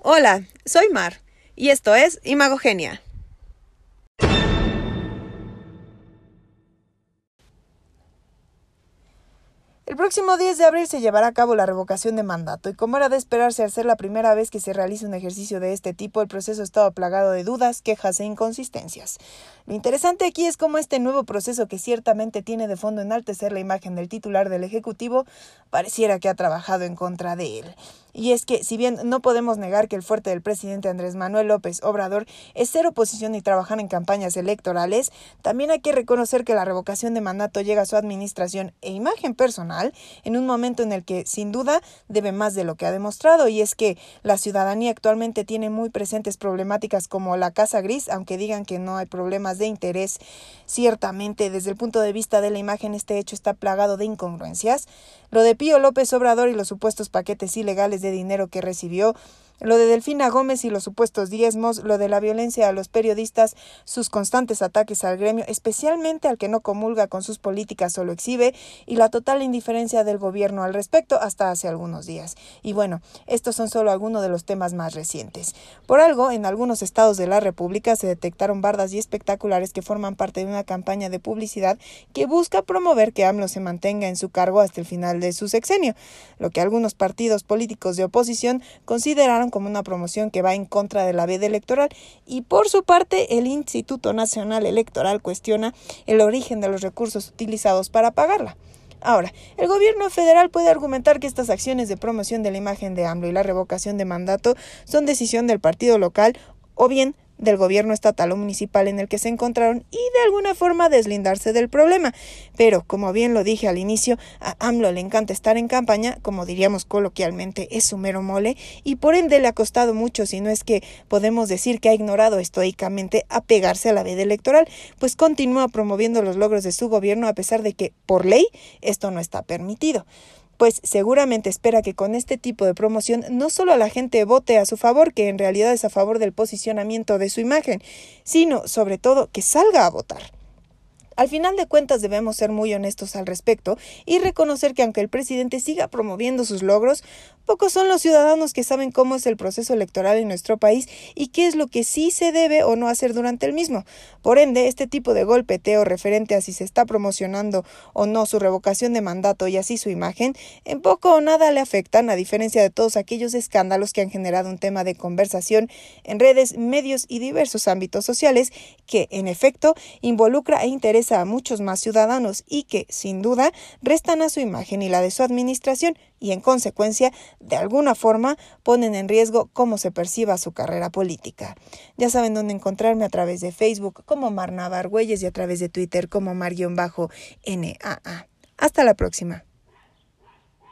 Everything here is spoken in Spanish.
Hola, soy Mar y esto es Imagogenia. El próximo 10 de abril se llevará a cabo la revocación de mandato y como era de esperarse al ser la primera vez que se realiza un ejercicio de este tipo, el proceso estaba plagado de dudas, quejas e inconsistencias. Lo interesante aquí es cómo este nuevo proceso que ciertamente tiene de fondo enaltecer la imagen del titular del Ejecutivo pareciera que ha trabajado en contra de él. Y es que, si bien no podemos negar que el fuerte del presidente Andrés Manuel López Obrador es ser oposición y trabajar en campañas electorales, también hay que reconocer que la revocación de mandato llega a su administración e imagen personal en un momento en el que, sin duda, debe más de lo que ha demostrado, y es que la ciudadanía actualmente tiene muy presentes problemáticas como la Casa Gris, aunque digan que no hay problemas de interés, ciertamente desde el punto de vista de la imagen este hecho está plagado de incongruencias. Lo de Pío López Obrador y los supuestos paquetes ilegales de dinero que recibió lo de Delfina Gómez y los supuestos diezmos, lo de la violencia a los periodistas, sus constantes ataques al gremio, especialmente al que no comulga con sus políticas o lo exhibe, y la total indiferencia del gobierno al respecto hasta hace algunos días. Y bueno, estos son solo algunos de los temas más recientes. Por algo, en algunos estados de la República se detectaron bardas y espectaculares que forman parte de una campaña de publicidad que busca promover que AMLO se mantenga en su cargo hasta el final de su sexenio, lo que algunos partidos políticos de oposición consideraron como una promoción que va en contra de la veda electoral y por su parte el Instituto Nacional Electoral cuestiona el origen de los recursos utilizados para pagarla. Ahora, el gobierno federal puede argumentar que estas acciones de promoción de la imagen de AMLO y la revocación de mandato son decisión del partido local o bien del gobierno estatal o municipal en el que se encontraron y de alguna forma deslindarse del problema. Pero, como bien lo dije al inicio, a AMLO le encanta estar en campaña, como diríamos coloquialmente, es su mero mole, y por ende le ha costado mucho, si no es que podemos decir que ha ignorado estoicamente apegarse a la veda electoral, pues continúa promoviendo los logros de su gobierno a pesar de que, por ley, esto no está permitido pues seguramente espera que con este tipo de promoción no solo la gente vote a su favor, que en realidad es a favor del posicionamiento de su imagen, sino sobre todo que salga a votar. Al final de cuentas debemos ser muy honestos al respecto y reconocer que aunque el presidente siga promoviendo sus logros, pocos son los ciudadanos que saben cómo es el proceso electoral en nuestro país y qué es lo que sí se debe o no hacer durante el mismo. Por ende, este tipo de golpeteo referente a si se está promocionando o no su revocación de mandato y así su imagen, en poco o nada le afectan, a diferencia de todos aquellos escándalos que han generado un tema de conversación en redes, medios y diversos ámbitos sociales que, en efecto, involucra e interesa a muchos más ciudadanos y que, sin duda, restan a su imagen y la de su administración y, en consecuencia, de alguna forma, ponen en riesgo cómo se perciba su carrera política. Ya saben dónde encontrarme a través de Facebook como Mar Navargüelles y a través de Twitter como Mar-NAA. Hasta la próxima.